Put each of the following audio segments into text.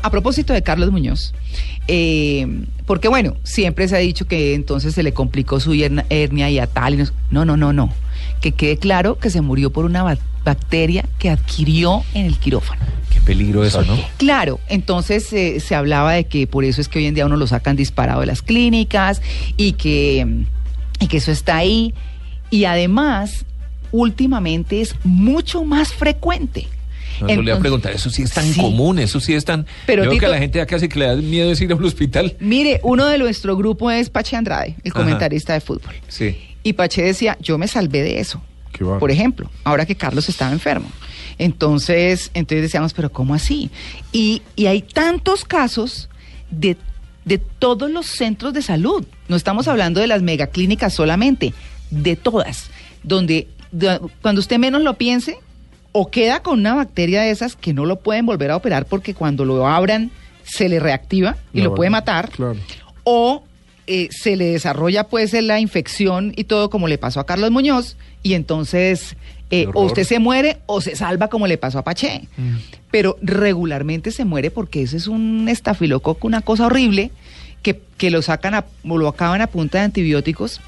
A propósito de Carlos Muñoz, eh, porque bueno, siempre se ha dicho que entonces se le complicó su hernia, y a tal. y no, no, no, no, no. Que quede claro que se murió por una ba- bacteria que adquirió en el quirófano. Qué peligro eso, ¿no? Claro, entonces eh, se hablaba de que por eso es que hoy en día uno lo sacan disparado de las clínicas y que, y que eso está ahí. Y además, últimamente es mucho más frecuente. No, voy a Entonces- preguntar, eso sí es tan Sí. común, eso sí es tan... Pero, Yo veo que a la gente ya casi que le da miedo es ir a un hospital. Mire, uno de nuestro grupo es Pache Andrade, el Ajá. comentarista de fútbol. Sí. Y Pache decía, yo me salvé de eso. Qué va. Por ejemplo, ahora que Carlos estaba enfermo. Entonces, entonces decíamos, pero ¿cómo así? Y, y hay tantos casos de, de todos los centros de salud. No estamos hablando de las megaclínicas solamente, de todas. Donde de- cuando usted menos lo piense, o queda con una bacteria de esas que no lo pueden volver a operar porque cuando lo abran se le reactiva y lo puede matar Claro. o eh, se le desarrolla pues la infección y todo como le pasó a Carlos Muñoz y entonces eh, o usted se muere o se salva como le pasó a Paché. Mm. Pero regularmente se muere porque ese es un estafilococo, una cosa horrible que, que lo sacan a, o lo acaban a punta de antibióticos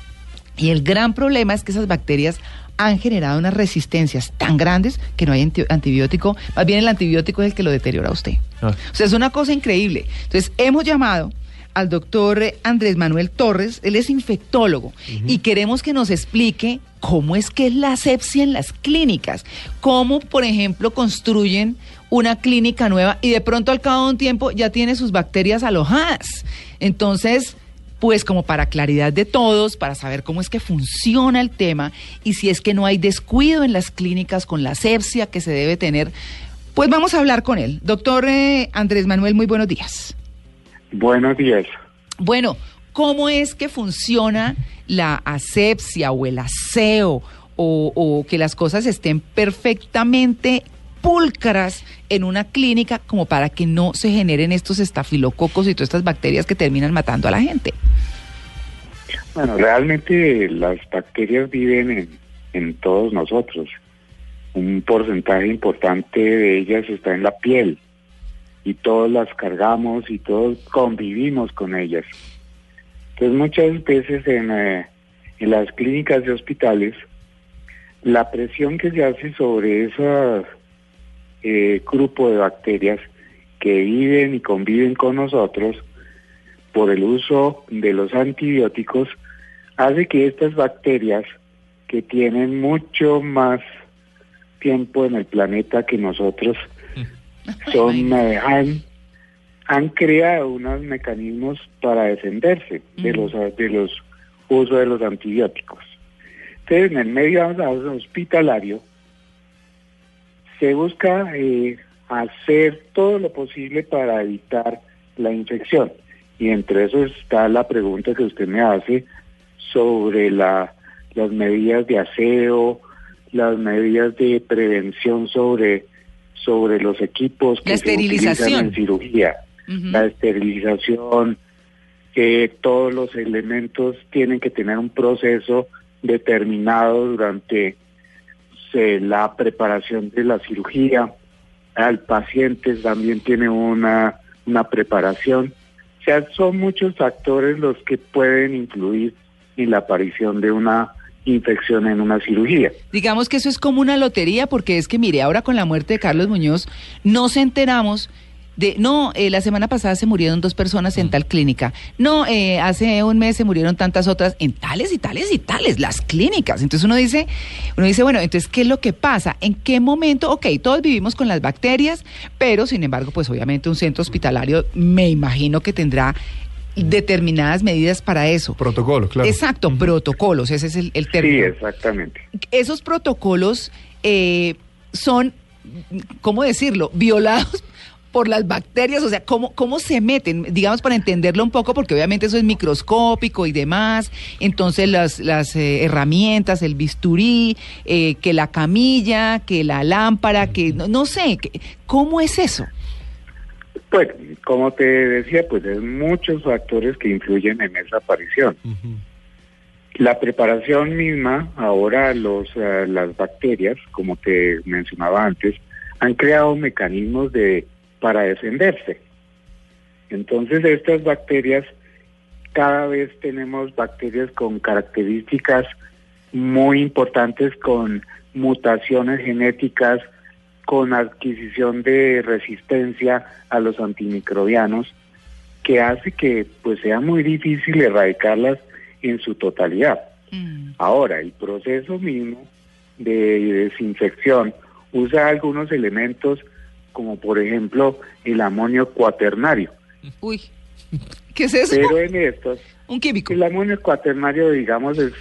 y el gran problema es que esas bacterias han generado unas resistencias tan grandes que no hay anti- antibiótico, más bien el antibiótico es el que lo deteriora a usted. Ah. O sea, es una cosa increíble. Entonces, hemos llamado al doctor Andrés Manuel Torres, él es infectólogo, y queremos que nos explique cómo es que es la asepsia en las clínicas, cómo, por ejemplo, construyen una clínica nueva y de pronto al cabo de un tiempo ya tiene sus bacterias alojadas. Entonces, pues como para claridad de todos, para saber cómo es que funciona el tema y si es que no hay descuido en las clínicas con la asepsia que se debe tener, pues vamos a hablar con él. Doctor eh, Andrés Manuel, muy buenos días. Buenos días. Bueno, ¿cómo es que funciona la asepsia o el aseo o, o que las cosas estén perfectamente pulcras en una clínica como para que no se generen estos estafilococos y todas estas bacterias que terminan matando a la gente? Bueno, realmente las bacterias viven en, todos nosotros. Un porcentaje importante de ellas está en la piel y todos las cargamos y todos convivimos con ellas. Entonces muchas veces en, eh, en las clínicas y hospitales la presión que se hace sobre ese eh, grupo de bacterias que viven y conviven con nosotros por el uso de los antibióticos hace que estas bacterias que tienen mucho más tiempo en el planeta que nosotros son eh, han, han creado unos mecanismos para defenderse de Ujú. los de los usos de los antibióticos. Entonces, en el medio hospitalario se busca eh, hacer todo lo posible para evitar la infección. Y entre eso está la pregunta que usted me hace sobre la, las medidas de aseo, las medidas de prevención sobre, sobre los equipos que La se utilizan en cirugía. La esterilización, que todos los elementos tienen que tener un proceso determinado durante eh, la preparación de la cirugía. Al paciente también tiene una, una preparación. O sea, son muchos factores los que pueden influir en la aparición de una infección en una cirugía. Digamos que eso es como una lotería, porque es que, mire, ahora con la muerte de Carlos Muñoz, nos enteramos de, no, eh, la semana pasada se murieron dos personas en tal clínica, no, eh, hace un mes se murieron tantas otras en tales y tales y tales, las clínicas. Entonces uno dice, uno dice, bueno, entonces, ¿qué es lo que pasa? ¿En qué momento? Ok, todos vivimos con las bacterias, pero sin embargo, pues obviamente un centro hospitalario me imagino que tendrá determinadas medidas para eso. Protocolo, claro. Exacto, protocolos, ese es el, el Sí, término exactamente. esos protocolos eh, son, ¿cómo decirlo?, violados por las bacterias, o sea, ¿cómo, ¿cómo se meten? Digamos, para entenderlo un poco, porque obviamente eso es microscópico y demás, entonces las, las eh, herramientas, el bisturí, eh, que la camilla, que la lámpara, que no, no sé, que- ¿cómo es eso? Pues, como te decía, pues hay muchos factores que influyen en esa aparición. La preparación misma, ahora los, eh, las bacterias, como te mencionaba antes, han creado mecanismos de para defenderse. Entonces estas bacterias, cada vez tenemos bacterias con características muy importantes, con mutaciones genéticas, con adquisición de resistencia a los antimicrobianos, que hace que pues sea muy difícil erradicarlas en su totalidad. Mm. Ahora, el proceso mismo de desinfección usa algunos elementos como por ejemplo el amonio cuaternario. Uy, ¿qué es eso? Pero en estos, Un químico. el amonio cuaternario digamos es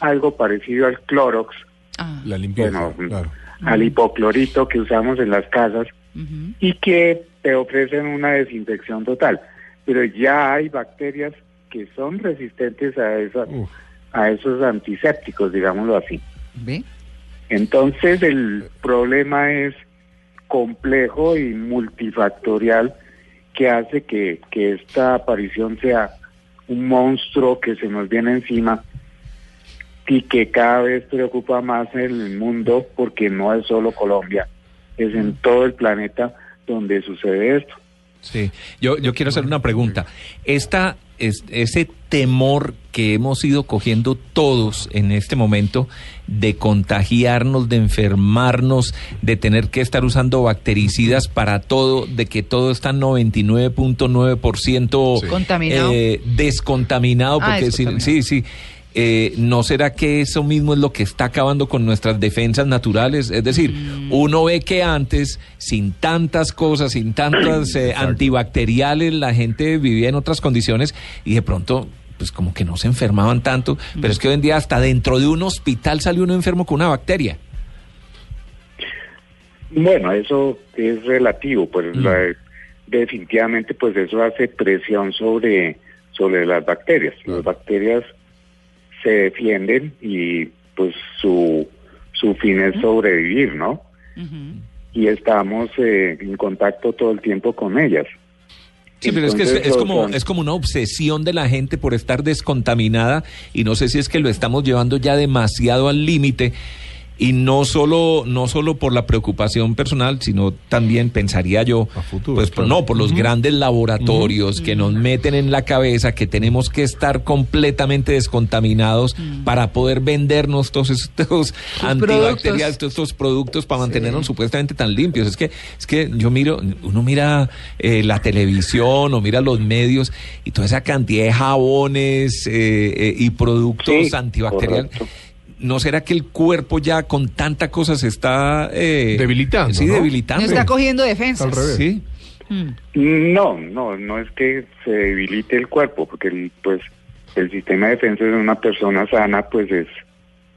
algo parecido al clorox, Ah, La limpieza, Bueno, claro. al hipoclorito que usamos en las casas y que te ofrecen una desinfección total. Pero ya hay bacterias que son resistentes a, esa, Uf. a esos antisépticos, digámoslo así. ¿Ve? Entonces el problema es complejo y multifactorial que hace que, que esta aparición sea un monstruo que se nos viene encima y que cada vez preocupa más en el mundo porque no es solo Colombia, es en todo el planeta donde sucede esto. Sí, yo, yo quiero hacer una pregunta. Esta, es, ese temor que hemos ido cogiendo todos en este momento de contagiarnos, de enfermarnos, de tener que estar usando bactericidas para todo, de que todo está 99.9% Sí. Eh, descontaminado, Ah, porque sí, descontaminado. sí, sí. Eh, ¿No será que eso mismo es lo que está acabando con nuestras defensas naturales? Es decir, Mm. uno ve que antes, sin tantas cosas, sin tantas eh, antibacteriales, la gente vivía en otras condiciones y de pronto, pues como que no se enfermaban tanto. Pero es que hoy en día hasta dentro de un hospital sale uno enfermo con una bacteria. Bueno, eso es relativo, pues Mm. la- definitivamente pues eso hace presión sobre, sobre las bacterias. Las bacterias se defienden y pues su, su fin es sobrevivir, ¿no? Ujú. Y estamos eh, en contacto todo el tiempo con ellas. Sí, pero es que es, como, an- es como una obsesión de la gente por estar descontaminada y no sé si es que lo estamos llevando ya demasiado al límite y no solo, no solo por la preocupación personal, sino también pensaría yo, A futuro, pues por- claro. no, por los grandes laboratorios que nos meten en la cabeza que tenemos que estar completamente descontaminados para poder vendernos todos estos antibacteriales, todos estos productos para mantenernos supuestamente tan limpios. Es que, es que yo miro, uno mira eh, la televisión o mira los medios y toda esa cantidad de jabones eh, eh, y productos Sí, antibacteriales. correcto. ¿No será que el cuerpo ya con tanta cosa se está eh, Debilitando, Sí, ¿no? debilitando. No está cogiendo defensas. Al revés. Sí. Mm. No, no, no es que se debilite el cuerpo, porque el, pues el sistema de defensa de una persona sana pues es,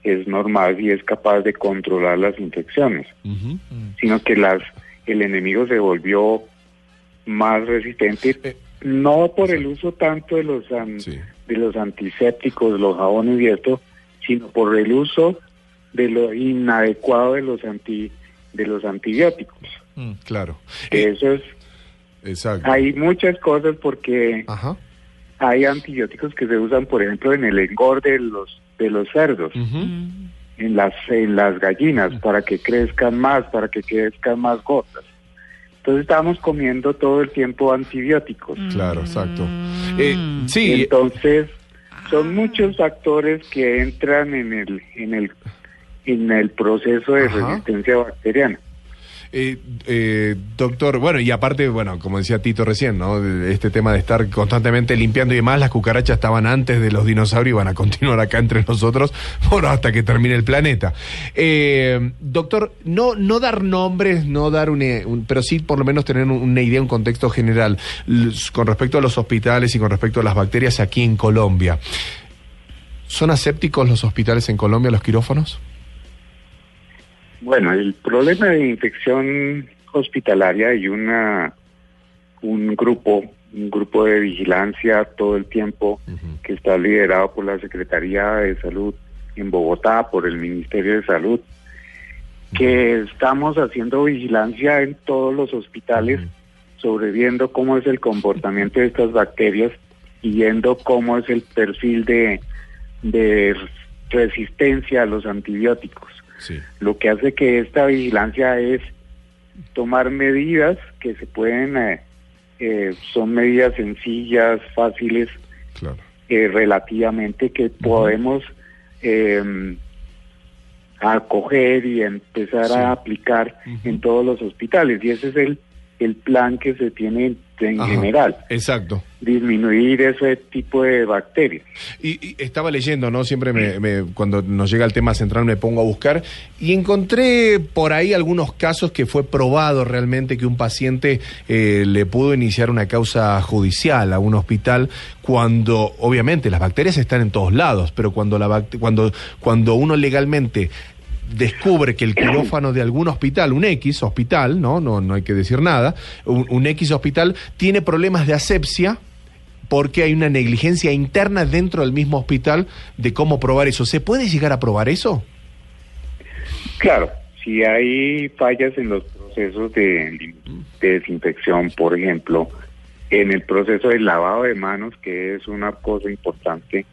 es normal y es capaz de controlar las infecciones, sino que las el enemigo se volvió más resistente, Eh, no por el uso tanto de los an- Sí. de los antisépticos, los jabones y esto, sino por el uso de lo inadecuado de los anti de los antibióticos. Mm. Claro. Eh, Eso es, exacto. hay muchas cosas porque Ajá. hay antibióticos que se usan, por ejemplo, en el engorde de los de los cerdos. Mm. en las en las gallinas para que crezcan más, para que crezcan más gordas. Entonces estamos comiendo todo el tiempo antibióticos. Claro, exacto. Mm. Eh, sí, Entonces, Ah. Son muchos factores que entran en el en el en el proceso de Ajá. resistencia bacteriana. Eh, eh, doctor, bueno, y aparte, bueno, como decía Tito recién, ¿no? Este tema de estar constantemente limpiando y demás, las cucarachas estaban antes de los dinosaurios y van a continuar acá entre nosotros, bueno, hasta que termine el planeta. Eh, doctor, no, no dar nombres, no dar un, pero sí por lo menos tener un- una idea, un contexto general con respecto a los hospitales y con respecto a las bacterias aquí en Colombia. ¿Son asépticos los hospitales en Colombia, los quirófanos? Bueno, el problema de infección hospitalaria hay una un grupo, un grupo de vigilancia todo el tiempo que está liderado por la Secretaría de Salud en Bogotá, por el Ministerio de Salud, que estamos haciendo vigilancia en todos los hospitales sobre viendo cómo es el comportamiento de estas bacterias y viendo cómo es el perfil de, de resistencia a los antibióticos. Sí. Lo que hace que esta vigilancia es tomar medidas que se pueden eh, eh, son medidas sencillas, fáciles, Claro. eh, relativamente que podemos eh, acoger y empezar Sí. a aplicar en todos los hospitales. Y ese es el, el plan que se tiene en, en Ajá. general, Exacto. disminuir ese tipo de bacterias. Y, y estaba leyendo, ¿no? Siempre me, me- cuando nos llega el tema central me pongo a buscar y encontré por ahí algunos casos que fue probado realmente que un paciente eh, le pudo iniciar una causa judicial a un hospital cuando, obviamente, las bacterias están en todos lados, pero cuando, la cuando, cuando uno legalmente descubre que el quirófano de algún hospital, un X hospital, no, no, no hay que decir nada, un, X hospital tiene problemas de asepsia, porque hay una negligencia interna dentro del mismo hospital de cómo probar eso. ¿Se puede llegar a probar eso? Claro, si hay fallas en los procesos de, de desinfección, por ejemplo, en el proceso del lavado de manos, que es una cosa importante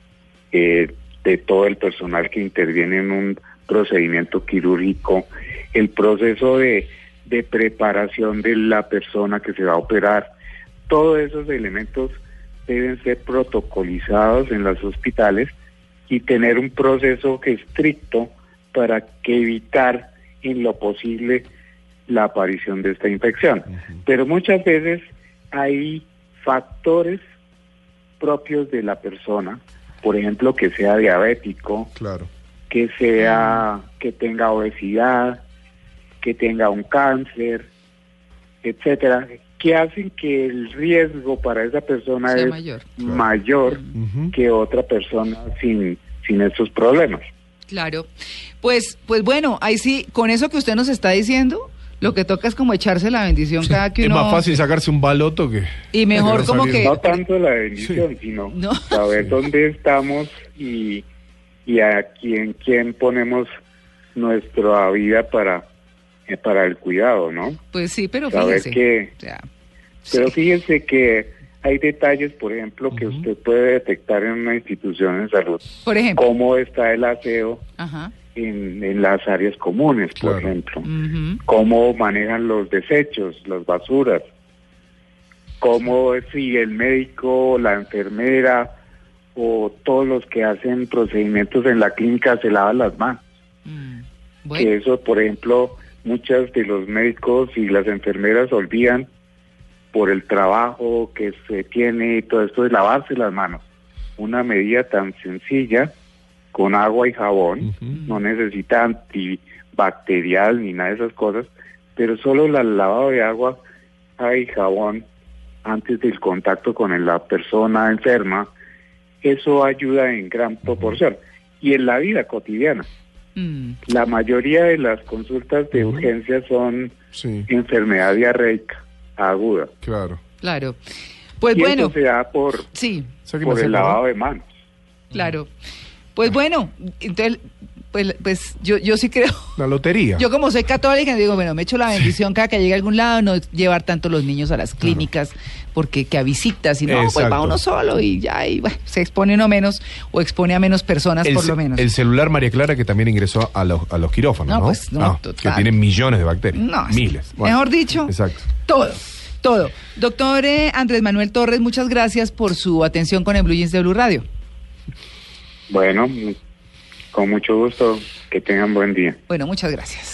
eh, de todo el personal que interviene en un procedimiento quirúrgico, el proceso de, de preparación de la persona que se va a operar, todos esos elementos deben ser protocolizados en los hospitales y tener un proceso estricto para que evitar en lo posible la aparición de esta infección. Pero muchas veces hay factores propios de la persona, por ejemplo, que sea diabético, Claro. Que sea que tenga obesidad, que tenga un cáncer, etcétera, que hacen que el riesgo para esa persona Sea es mayor. mayor que otra persona sin sin estos problemas. Claro. Pues, pues bueno, ahí sí, con eso que usted nos está diciendo, lo que toca es como echarse la bendición cada que Es más fácil sacarse un baloto que... Y mejor que como que- No tanto la bendición, sino No. saber dónde estamos y, y a quién, quién ponemos nuestra vida para, eh, para el cuidado, ¿no? Pues sí, pero Saber fíjese. que- sea, Pero sí. fíjense que hay detalles, por ejemplo, que usted puede detectar en una institución de salud. Por ejemplo. Cómo está el aseo Ajá. en, en las áreas comunes, por Claro. ejemplo. Ujú. cómo manejan los desechos, las basuras, cómo si el médico, la enfermera o todos los que hacen procedimientos en la clínica se lavan las manos. Mm. Que eso, por ejemplo, muchas de los médicos y las enfermeras olvidan por el trabajo que se tiene y todo esto de lavarse las manos. Una medida tan sencilla con agua y jabón, no necesita antibacterial ni nada de esas cosas, pero solo el lavado de agua y jabón antes del contacto con la persona enferma, eso ayuda en gran proporción. Y en la vida cotidiana, mm, la mayoría de las consultas de urgencia son Sí, enfermedad diarreica aguda. claro. claro. Pues y bueno, eso se da por, sí, ¿Sabe qué me por el lavado de manos. claro. Pues bueno, entonces, pues, pues yo, yo sí creo. La lotería. Yo como soy católica digo, bueno, me echo la bendición cada que llegue a algún lado, no llevar tanto los niños a las clínicas, porque que a visitas, y no, pues Exacto. va uno solo y ya, y bueno, se expone uno menos o expone a menos personas el, por lo menos. el celular María Clara que también ingresó a los, a los quirófanos, No, ¿no? pues, no, Ah, total. que tienen millones de bacterias. No, miles. mejor dicho, Exacto. todo, todo. Doctor eh, Andrés Manuel Torres, muchas gracias por su atención con el Blue Jeans de Blue Radio. Bueno, con mucho gusto, que tengan buen día. Bueno, muchas gracias.